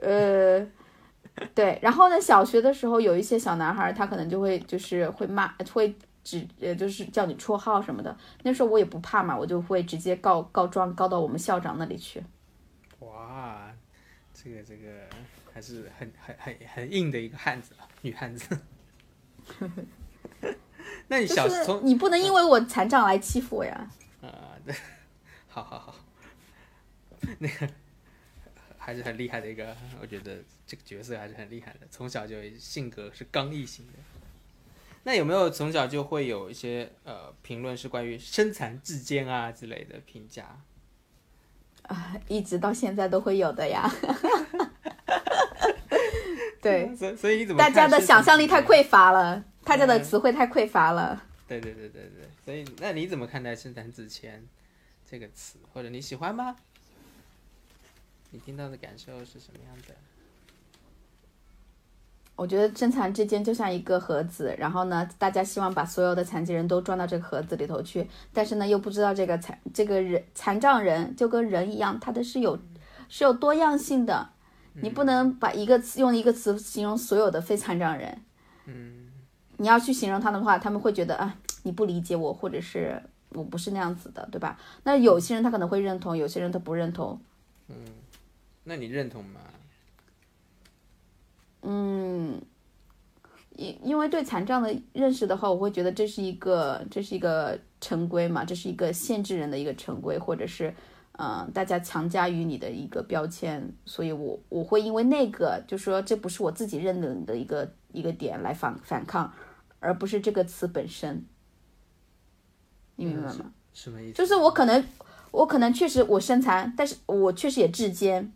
呃，对。然后呢，小学的时候有一些小男孩，他可能就会就是会骂，会指呃就是叫你绰号什么的。那时候我也不怕嘛，我就会直接告告状告到我们校长那里去。哇，这个这个还是很很很很硬的一个汉子啊，女汉子。那你就是小从你不能因为我残障来欺负我呀。啊，对，好好好，那个还是很厉害的一个，我觉得这个角色还是很厉害的，从小就性格是刚毅型的。那有没有从小就会有一些呃评论是关于身残志坚啊之类的评价？啊一直到现在都会有的呀。对，所以所以你怎么大家的想象力太匮乏了，大家的嗯词汇太匮乏了。对对对对对，所以那你怎么看待“身残之前”这个词，或者你喜欢吗？你听到的感受是什么样的？我觉得身残志坚就像一个盒子，然后呢，大家希望把所有的残疾人都装到这个盒子里头去，但是呢，又不知道这个残这个人残障人就跟人一样，他的是有是有多样性的，你不能把一个词用一个词形容所有的非残障人。嗯，你要去形容他的话，他们会觉得啊，你不理解我，或者是我不是那样子的，对吧？那有些人他可能会认同，有些人他不认同。嗯那你认同吗？嗯因因为对残障的认识的话，我会觉得这是一个这是一个成规嘛，这是一个限制人的一个成规，或者是嗯、呃大家强加于你的一个标签，所以我我会因为那个就说这不是我自己认同的一个一个点来反反抗，而不是这个词本身。你明白吗？什么意思？就是我可能我可能确实我身残，但是我确实也至坚。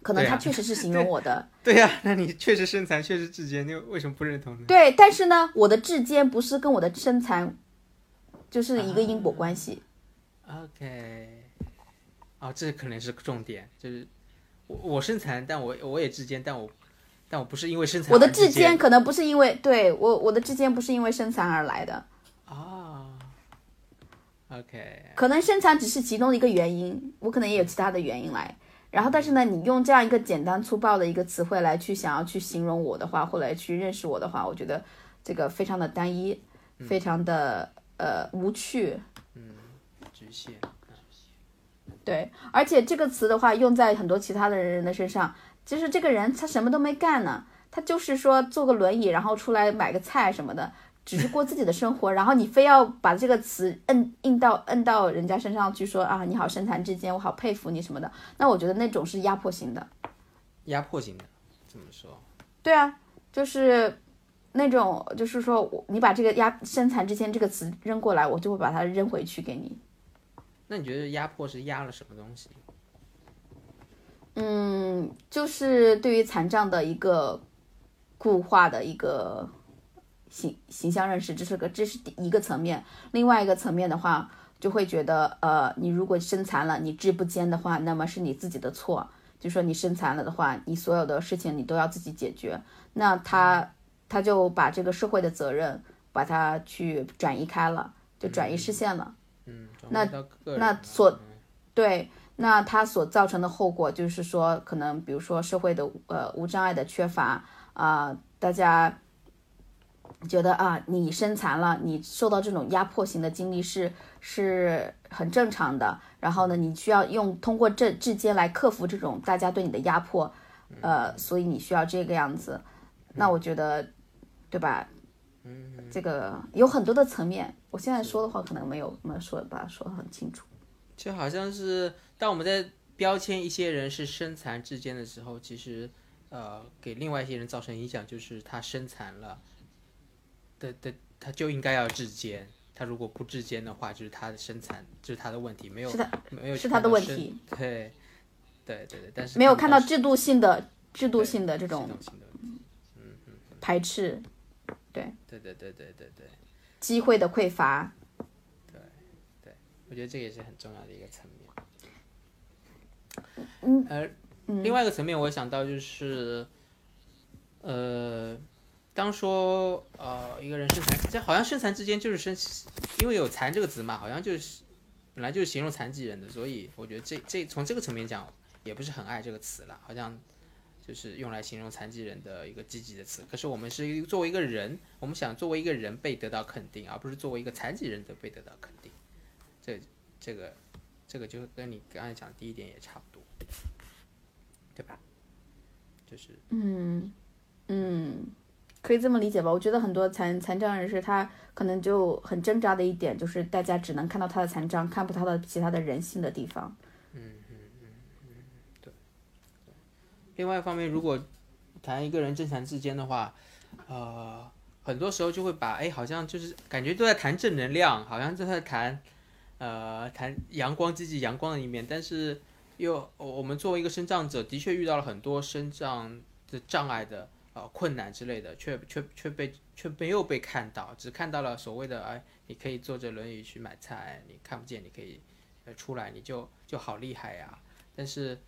可能他确实是形容我的，对呀、那你确实身残，确实至坚，你为什么不认同呢？对，但是呢，我的至坚不是跟我的身残就是一个因果关系。OK，哦，这可能是重点，就是我我身残，但我我也至坚，但我但我不是因为身残我的而志志坚可能不是因为对我我的至坚不是因为身残而来的，啊、OK，可能身残只是其中的一个原因，我可能也有其他的原因来。然后，但是呢，你用这样一个简单粗暴的一个词汇来去想要去形容我的话，或者去认识我的话，我觉得这个非常的单一，非常的呃无趣。嗯局限。对，而且这个词的话用在很多其他的人的身上，就是这个人他什么都没干呢，他就是说坐个轮椅，然后出来买个菜什么的，只是过自己的生活，然后你非要把这个词摁印到摁到人家身上去说啊，你好身残志坚，我好佩服你什么的，那我觉得那种是压迫型的。压迫型的，怎么说？对啊，就是那种，就是说我你把这个压身残志坚这个词扔过来，我就会把它扔回去给你。那你觉得压迫是压了什么东西？嗯，就是对于残障的一个固化的一个形形象认识，这是个这是第一个层面。另外一个层面的话，就会觉得呃，你如果身残了，你志不坚的话，那么是你自己的错。就说你身残了的话，你所有的事情你都要自己解决。那他他就把这个社会的责任把它去转移开了，就转移视线了。嗯，转那那所对，那它所造成的后果就是说，可能比如说社会的呃无障碍的缺乏啊、大家觉得啊，你身残了，你受到这种压迫型的经历是是很正常的。然后呢，你需要用通过这之间来克服这种大家对你的压迫，呃，所以你需要这个样子。那我觉得，对吧？这个有很多的层面，我现在说的话可能没有没有说把它说的很清楚。就好像是当我们在标签一些人是身残志坚的时候，其实呃给另外一些人造成影响，就是他身残了的的他就应该要志坚，他如果不志坚的话，就是他的身残，就是他的问题，没有是他没有是他的问题，对对对对，但是没有看到制度性的制度性的这种系统性的问题。排斥、对对对对对对对，机会的匮乏。对对我觉得这个也是很重要的一个层面。嗯，而另外一个层面，我想到就是，呃，当说呃一个人身残，这好像身残之间就是身，因为有残这个词嘛，好像就是本来就是形容残疾人的，所以我觉得这这从这个层面讲，也不是很爱这个词了，好像就是用来形容残疾人的一个积极的词。可是我们是作为一个人，我们想作为一个人被得到肯定，而不是作为一个残疾人的被得到肯定。这这个这个就跟你刚才讲第一点也差不多，对吧？就是嗯嗯，可以这么理解吧？我觉得很多残残障人士他可能就很挣扎的一点，就是大家只能看到他的残障，看不到他的其他的人性的地方。另外一方面，如果谈一个人正常之间的话，呃，很多时候就会把哎，好像就是感觉都在谈正能量，好像都在谈呃谈阳光、积极阳光的一面，但是又我们作为一个身障者，的确遇到了很多身障的障碍的呃困难之类的，却却却被却没有被看到，只看到了所谓的哎，你可以坐着轮椅去买菜，你看不见，你可以出来，你就就好厉害呀，但是。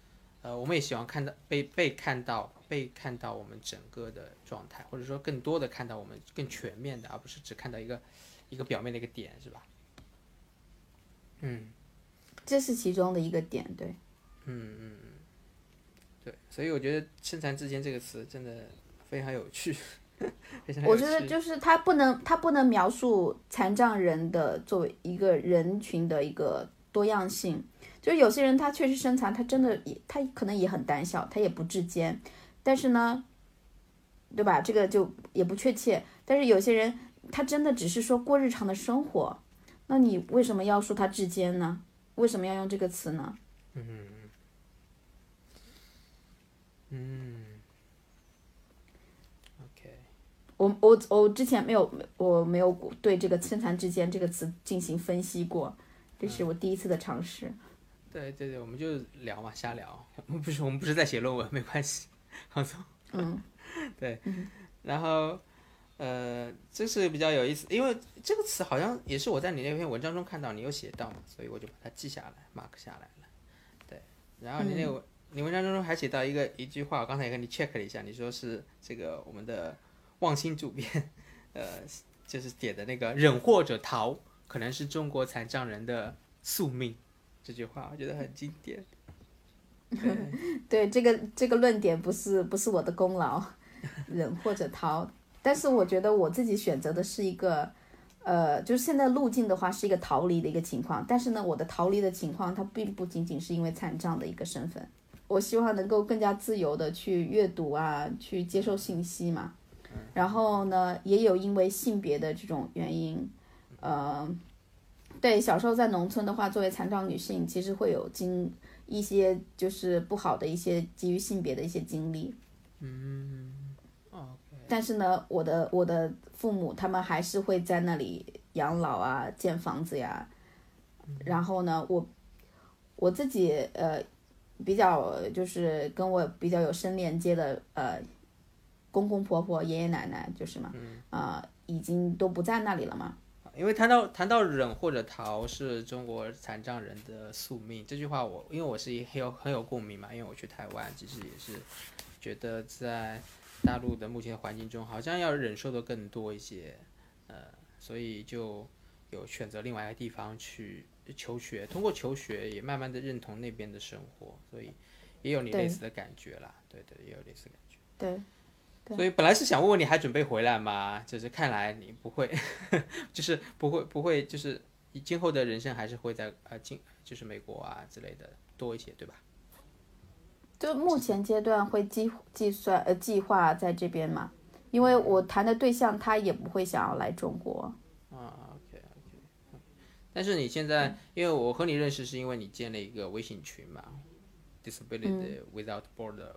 呃，我们也希望看到被被看到，被看到我们整个的状态，或者说更多的看到我们更全面的，而不是只看到一个一个表面的一个点，是吧？嗯这是其中的一个点，对。嗯嗯嗯，对，所以我觉得“身残志坚”这个词真的非常有趣，我觉得就是他不能，他不能描述残障人的作为一个人群的一个多样性。就有些人他确实身残，他真的也他可能也很胆小，他也不志坚，但是呢，对吧？这个就也不确切。但是有些人他真的只是说过日常的生活，那你为什么要说他志坚呢？为什么要用这个词呢？嗯，OK，我我我之前没有我没有对这个“身残志坚”这个词进行分析过，这是我第一次的尝试。对对对，我们就聊嘛，瞎聊，我们不是我们不是在写论文，没关系，放松。嗯，对，然后呃，这是比较有意思，因为这个词好像也是我在你那篇文章中看到你有写到嘛，所以我就把它记下来，mark 下来了。对，然后你那个文、你文章中还写到一个一句话，我刚才也跟你 check 了一下，你说是这个我们的望星主编，呃，就是点的那个忍或者逃，可能是中国残障人的宿命。这句话我觉得很经典。对这个这个论点不是不是我的功劳，忍或者逃。但是我觉得我自己选择的是一个，呃，就是现在路径的话是一个逃离的一个情况，但是呢，我的逃离的情况它并不仅仅是因为残障的一个身份，我希望能够更加自由的去阅读啊，去接受信息嘛。然后呢，也有因为性别的这种原因，呃，对，小时候在农村的话，作为残障女性，其实会有经一些就是不好的一些基于性别的一些经历。嗯，OK，但是呢，我的我的父母他们还是会在那里养老啊，建房子呀。然后呢，我我自己呃比较就是跟我比较有深连接的呃公公婆婆、爷爷奶奶就是嘛，啊、已经都不在那里了嘛。因为谈到谈到忍或者逃是中国残障人的宿命这句话我，因为我是一很有很有共鸣嘛，因为我去台湾，其实也是觉得在大陆的目前环境中，好像要忍受的更多一些，呃，所以就有选择另外一个地方去求学，通过求学也慢慢的认同那边的生活，所以也有你类似的感觉啦，对对，也有类似的感觉。对所以本来是想问问你还准备回来吗？就是看来你不会，就是不会不会，就是你今后的人生还是会在呃今就是美国啊之类的多一些，对吧？就目前阶段会计计算呃计划在这边嘛，因为我谈的对象他也不会想要来中国。啊，OK OK。但是你现在，因为我和你认识是因为你建了一个微信群嘛，Disability Without Border。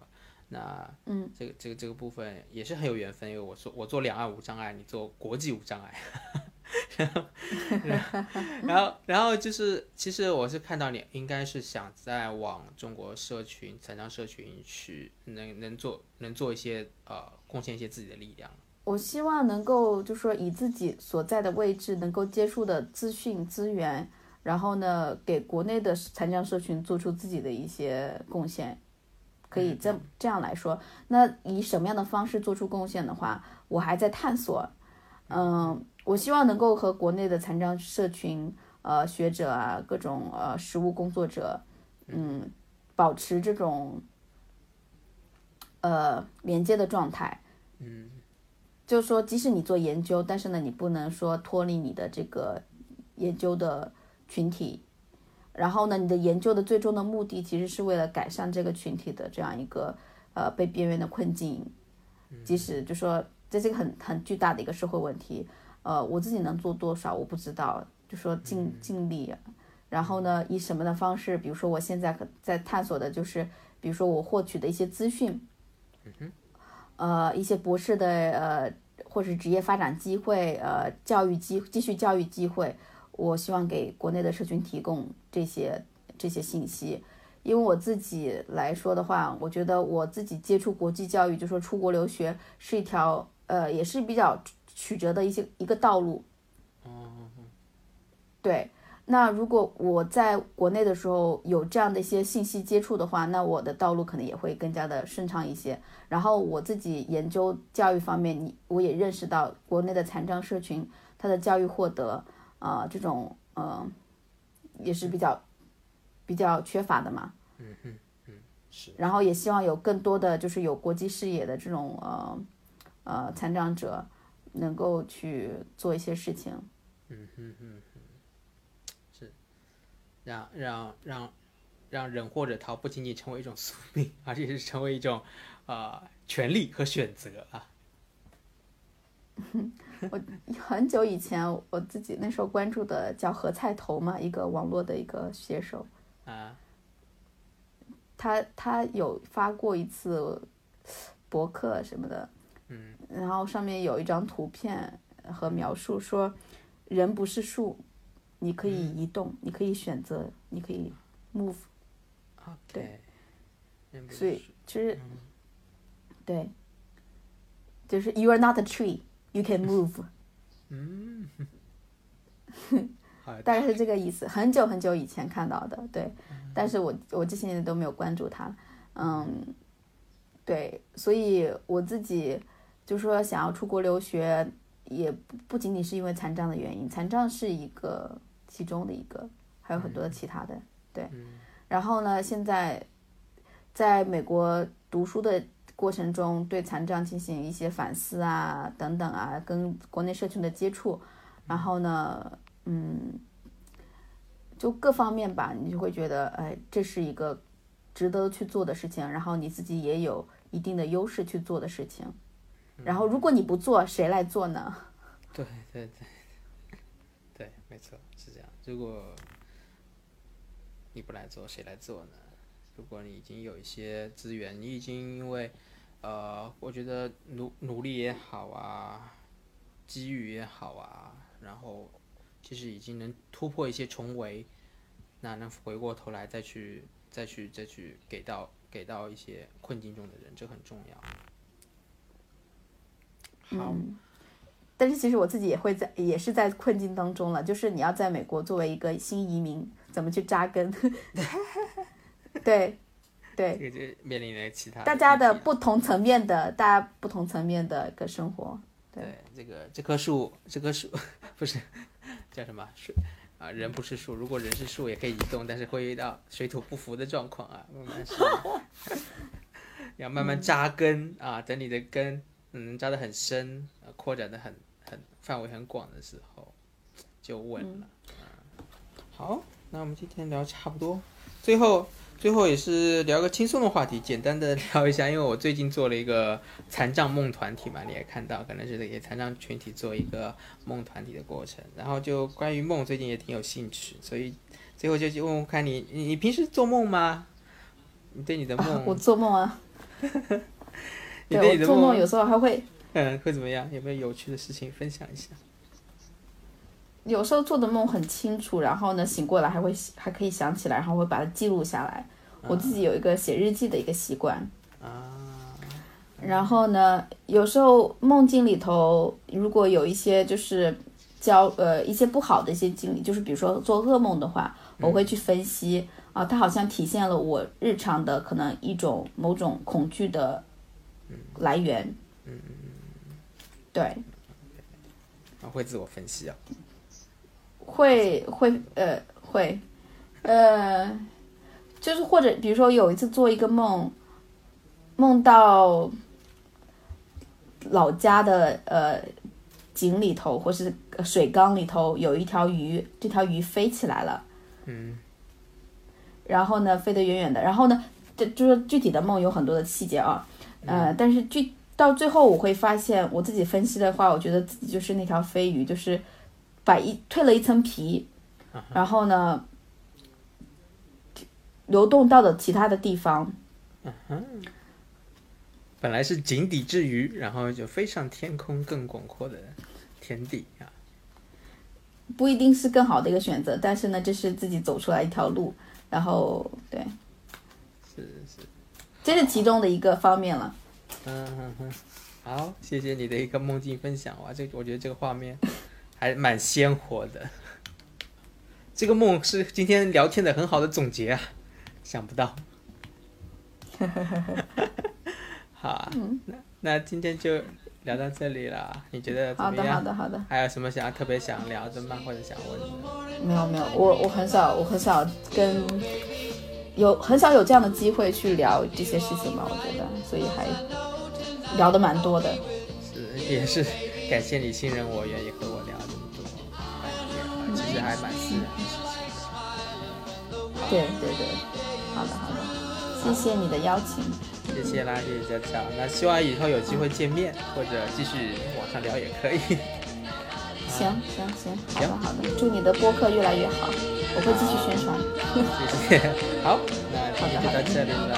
那嗯，这个这个这个部分也是很有缘分，因为我说我做两岸无障碍，你做国际无障碍。然后，然后，然后就是，其实我是看到你应该是想在往中国社群、残障社群去，能能做能做一些呃贡献一些自己的力量。我希望能够就说以自己所在的位置能够接触的资讯资源，然后呢给国内的残障社群做出自己的一些贡献，可以这这样来说。那以什么样的方式做出贡献的话，我还在探索。嗯，我希望能够和国内的残障社群、呃学者啊、各种呃实务工作者，嗯，保持这种呃连接的状态。嗯就是说，即使你做研究，但是呢，你不能说脱离你的这个研究的群体。然后呢，你的研究的最终的目的其实是为了改善这个群体的这样一个呃被边缘的困境。即使就说这是一个很很巨大的一个社会问题，呃，我自己能做多少我不知道，就说尽尽力。然后呢，以什么的方式？比如说我现在在探索的就是，比如说我获取的一些资讯，呃，一些博士的呃，或是职业发展机会，呃，教育机继续教育机会，我希望给国内的社群提供这些这些信息。因为我自己来说的话，我觉得我自己接触国际教育，就说出国留学是一条呃，也是比较曲折的一些一个道路。嗯对，那如果我在国内的时候有这样的一些信息接触的话，那我的道路可能也会更加的顺畅一些。然后我自己研究教育方面，你我也认识到国内的残障社群，它的教育获得，呃，这种呃，也是比较比较缺乏的嘛。嗯嗯嗯，是。然后也希望有更多的就是有国际视野的这种呃呃残障者，能够去做一些事情。嗯嗯嗯嗯，是，让让让让人或者逃不仅仅成为一种宿命，而且是成为一种呃权利和选择啊。很久以前，我自己那时候关注的叫何菜头嘛，一个网络的一个写手，啊，他他有发过一次博客什么的，嗯，然后上面有一张图片和描述说，人不是树，你可以移动，你可以选择，你可以 move，对，所以其实，对，就是 you are not a tree, you can move，嗯，大概是这个意思。很久很久以前看到的，对，但是我我这些年都没有关注他，嗯，对，所以我自己就说想要出国留学，也不不仅仅是因为残障的原因，残障是一个其中的一个，还有很多其他的，对。然后呢，现在在美国读书的过程中，对残障进行一些反思啊，等等啊，跟国内社群的接触，然后呢，嗯，就各方面吧，你就会觉得，哎，这是一个值得去做的事情，然后你自己也有一定的优势去做的事情。然后如果你不做，谁来做呢？对对对，对，没错，是这样。如果你不来做，谁来做呢？如果你已经有一些资源，你已经因为，呃，我觉得努努力也好啊，机遇也好啊，然后其实已经能突破一些重围，那能回过头来再去再去再去给到给到一些困境中的人，这很重要。好。但是其实我自己也会在，也是在困境当中了。就是你要在美国作为一个新移民，怎么去扎根？对，对。这个就面临了其他大家的不同层面的，大家不同层面的一个生活。对，这个这棵树，这棵树不是叫什么树啊？人不是树，如果人是树，也可以移动，但是会遇到水土不服的状况啊。慢慢是，要慢慢扎根啊，等你的根嗯扎得很深，扩展的很很。范围很广的时候，就稳了。好，那我们今天聊差不多，最后最后也是聊个轻松的话题，简单的聊一下，因为我最近做了一个残障梦团体嘛，你也看到，可能是给残障群体做一个梦团体的过程。然后就关于梦，最近也挺有兴趣，所以最后就去问问看你，你平时做梦吗？你对你的梦，我做梦啊。对，我做梦有时候还会。嗯，会怎么样？有没有有趣的事情分享一下？有时候做的梦很清楚，然后呢，醒过来还会还可以想起来，然后会把它记录下来。我自己有一个写日记的一个习惯。啊。然后呢，有时候梦境里头如果有一些就是交呃一些不好的一些经历，就是比如说做噩梦的话，我会去分析啊，它好像体现了我日常的可能一种某种恐惧的来源。嗯。对，啊，会自我分析啊，会会呃会，呃，就是或者比如说有一次做一个梦，梦到老家的呃井里头或是水缸里头有一条鱼，这条鱼飞起来了，嗯，然后呢飞得远远的，然后呢这就是具体的梦有很多的细节啊，呃，但是具。到最后我会发现，我自己分析的话，我觉得自己就是那条飞鱼，就是把一蜕了一层皮，然后呢，流动到了其他的地方。嗯哼，本来是井底之鱼，然后就飞上天空更广阔的天地啊。不一定是更好的一个选择，但是呢，这是自己走出来一条路，然后对，是是，这是其中的一个方面了。嗯哼哼，好，谢谢你的一个梦境分享哇，这我觉得这个画面还蛮鲜活的。这个梦是今天聊天的很好的总结啊，想不到。好啊，那那今天就聊到这里了，你觉得怎么样？好的好的好的。还有什么想要特别想聊的吗？或者想问的？没有没有，我我很少我很少跟有很少有这样的机会去聊这些事情吧，我觉得，所以还。聊的蛮多的，是也是感谢你信任我，愿意和还蛮自然的事情。对对对，好的好的，谢谢你的邀请，谢谢啦，谢谢佳佳，那希望以后有机会见面，或者继续网上聊也可以。行行行，好的好的，祝你的播客越来越好，我会继续宣传。谢谢，好，那今天就到这里了，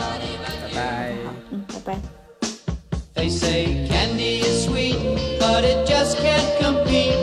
拜拜。好嗯，拜拜。They say candy is sweet, but it just can't compete